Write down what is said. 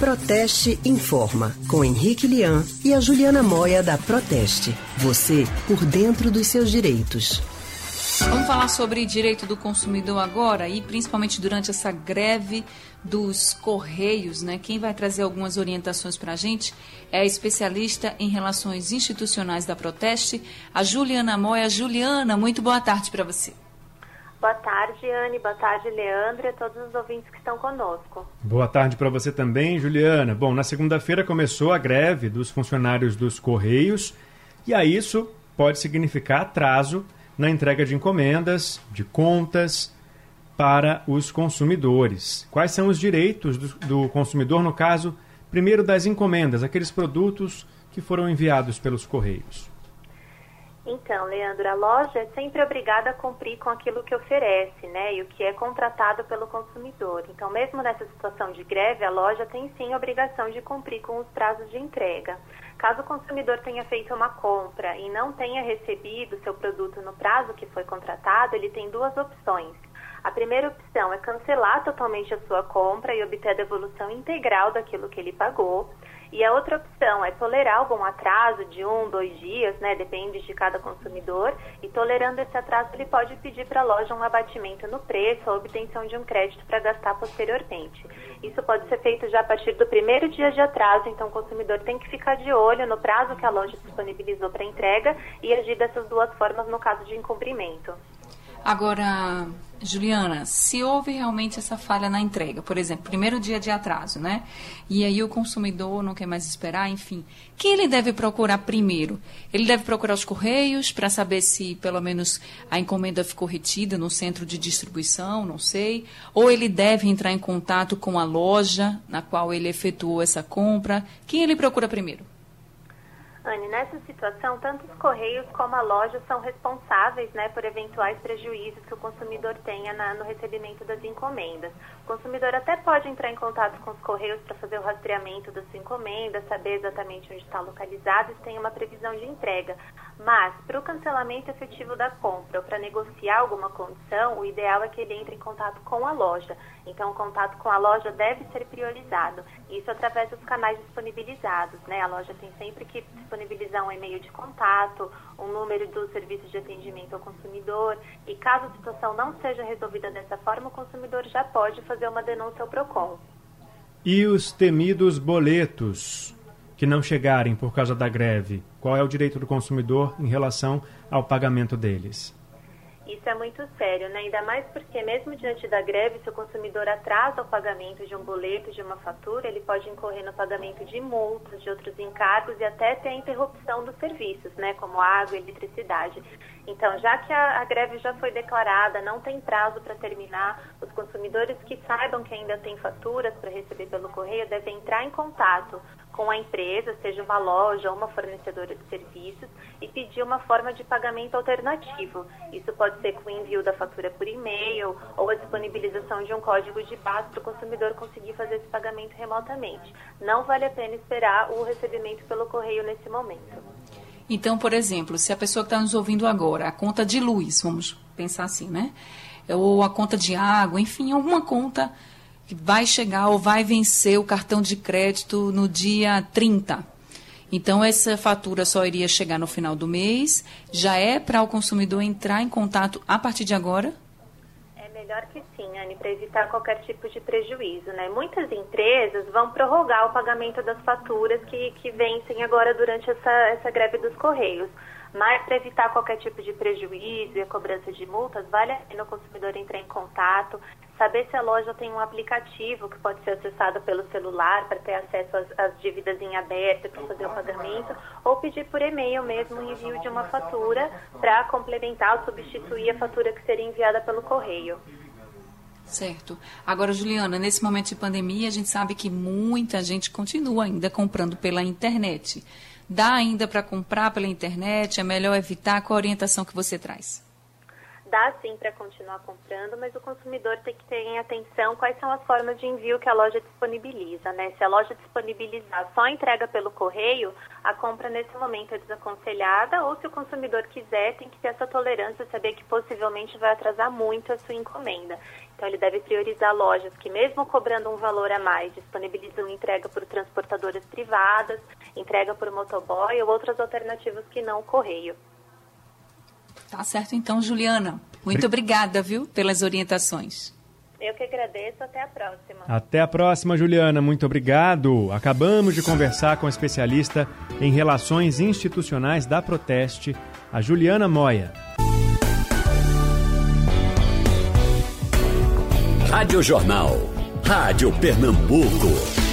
Proteste Informa, com Henrique Lian e a Juliana Moia da Proteste. Você por dentro dos seus direitos. Vamos falar sobre direito do consumidor agora e principalmente durante essa greve dos Correios, né? Quem vai trazer algumas orientações para a gente é a especialista em relações institucionais da Proteste, a Juliana Moia. Juliana, muito boa tarde para você. Boa tarde, Anne. Boa tarde, Leandro e todos os ouvintes que estão conosco. Boa tarde para você também, Juliana. Bom, na segunda-feira começou a greve dos funcionários dos Correios e a isso pode significar atraso na entrega de encomendas, de contas para os consumidores. Quais são os direitos do, do consumidor no caso, primeiro das encomendas, aqueles produtos que foram enviados pelos Correios? Então, Leandro, a loja é sempre obrigada a cumprir com aquilo que oferece, né, e o que é contratado pelo consumidor. Então, mesmo nessa situação de greve, a loja tem sim a obrigação de cumprir com os prazos de entrega. Caso o consumidor tenha feito uma compra e não tenha recebido seu produto no prazo que foi contratado, ele tem duas opções. A primeira opção é cancelar totalmente a sua compra e obter a devolução integral daquilo que ele pagou. E a outra opção é tolerar algum atraso de um, dois dias, né? Depende de cada consumidor. E tolerando esse atraso, ele pode pedir para a loja um abatimento no preço ou obtenção de um crédito para gastar posteriormente. Isso pode ser feito já a partir do primeiro dia de atraso, então o consumidor tem que ficar de olho no prazo que a loja disponibilizou para entrega e agir dessas duas formas no caso de incumprimento. Agora, Juliana, se houve realmente essa falha na entrega, por exemplo, primeiro dia de atraso, né? E aí o consumidor não quer mais esperar, enfim. Quem ele deve procurar primeiro? Ele deve procurar os correios para saber se pelo menos a encomenda ficou retida no centro de distribuição, não sei. Ou ele deve entrar em contato com a loja na qual ele efetuou essa compra. Quem ele procura primeiro? Anne, nessa situação, tanto os Correios como a loja são responsáveis né, por eventuais prejuízos que o consumidor tenha na, no recebimento das encomendas. O consumidor até pode entrar em contato com os Correios para fazer o rastreamento da sua encomenda, saber exatamente onde está localizado e tem uma previsão de entrega. Mas, para o cancelamento efetivo da compra ou para negociar alguma condição, o ideal é que ele entre em contato com a loja. Então, o contato com a loja deve ser priorizado. Isso através dos canais disponibilizados. Né? A loja tem sempre que disponibilizar um e-mail de contato, um número do serviço de atendimento ao consumidor. E caso a situação não seja resolvida dessa forma, o consumidor já pode fazer uma denúncia ao PROCON. E os temidos boletos que não chegarem por causa da greve? Qual é o direito do consumidor em relação ao pagamento deles? Isso é muito sério, né? Ainda mais porque, mesmo diante da greve, se o consumidor atrasa o pagamento de um boleto, de uma fatura, ele pode incorrer no pagamento de multas, de outros encargos e até ter a interrupção dos serviços, né? Como água e eletricidade. Então, já que a, a greve já foi declarada, não tem prazo para terminar, os consumidores que saibam que ainda tem faturas para receber pelo correio devem entrar em contato com a empresa, seja uma loja ou uma fornecedora de serviços, e pedir uma forma de pagamento alternativo. Isso pode ser com o envio da fatura por e-mail ou a disponibilização de um código de paz para o consumidor conseguir fazer esse pagamento remotamente. Não vale a pena esperar o recebimento pelo correio nesse momento. Então, por exemplo, se a pessoa que está nos ouvindo agora, a conta de luz, vamos pensar assim, né? Ou a conta de água, enfim, alguma conta que vai chegar ou vai vencer o cartão de crédito no dia 30. Então, essa fatura só iria chegar no final do mês. Já é para o consumidor entrar em contato a partir de agora? É melhor que sim, Anne, para evitar qualquer tipo de prejuízo. Né? Muitas empresas vão prorrogar o pagamento das faturas que, que vencem agora durante essa, essa greve dos Correios. Mas para evitar qualquer tipo de prejuízo e a cobrança de multas, vale a pena o consumidor entrar em contato, saber se a loja tem um aplicativo que pode ser acessado pelo celular para ter acesso às, às dívidas em aberto para fazer o pagamento, ou pedir por e-mail mesmo o envio de uma fatura para complementar ou substituir a fatura que seria enviada pelo correio. Certo. Agora, Juliana, nesse momento de pandemia, a gente sabe que muita gente continua ainda comprando pela internet. Dá ainda para comprar pela internet? É melhor evitar? Qual a orientação que você traz? Dá sim para continuar comprando, mas o consumidor tem que ter em atenção quais são as formas de envio que a loja disponibiliza, né? Se a loja disponibilizar só entrega pelo correio, a compra nesse momento é desaconselhada, ou se o consumidor quiser, tem que ter essa tolerância, saber que possivelmente vai atrasar muito a sua encomenda. Então, ele deve priorizar lojas que, mesmo cobrando um valor a mais, disponibilizam entrega por transportadoras privadas, entrega por motoboy ou outras alternativas que não o correio. Tá certo, então, Juliana. Muito obrigada, viu, pelas orientações. Eu que agradeço. Até a próxima. Até a próxima, Juliana. Muito obrigado. Acabamos de conversar com a especialista em relações institucionais da Proteste, a Juliana Moya. Rádio Jornal. Rádio Pernambuco.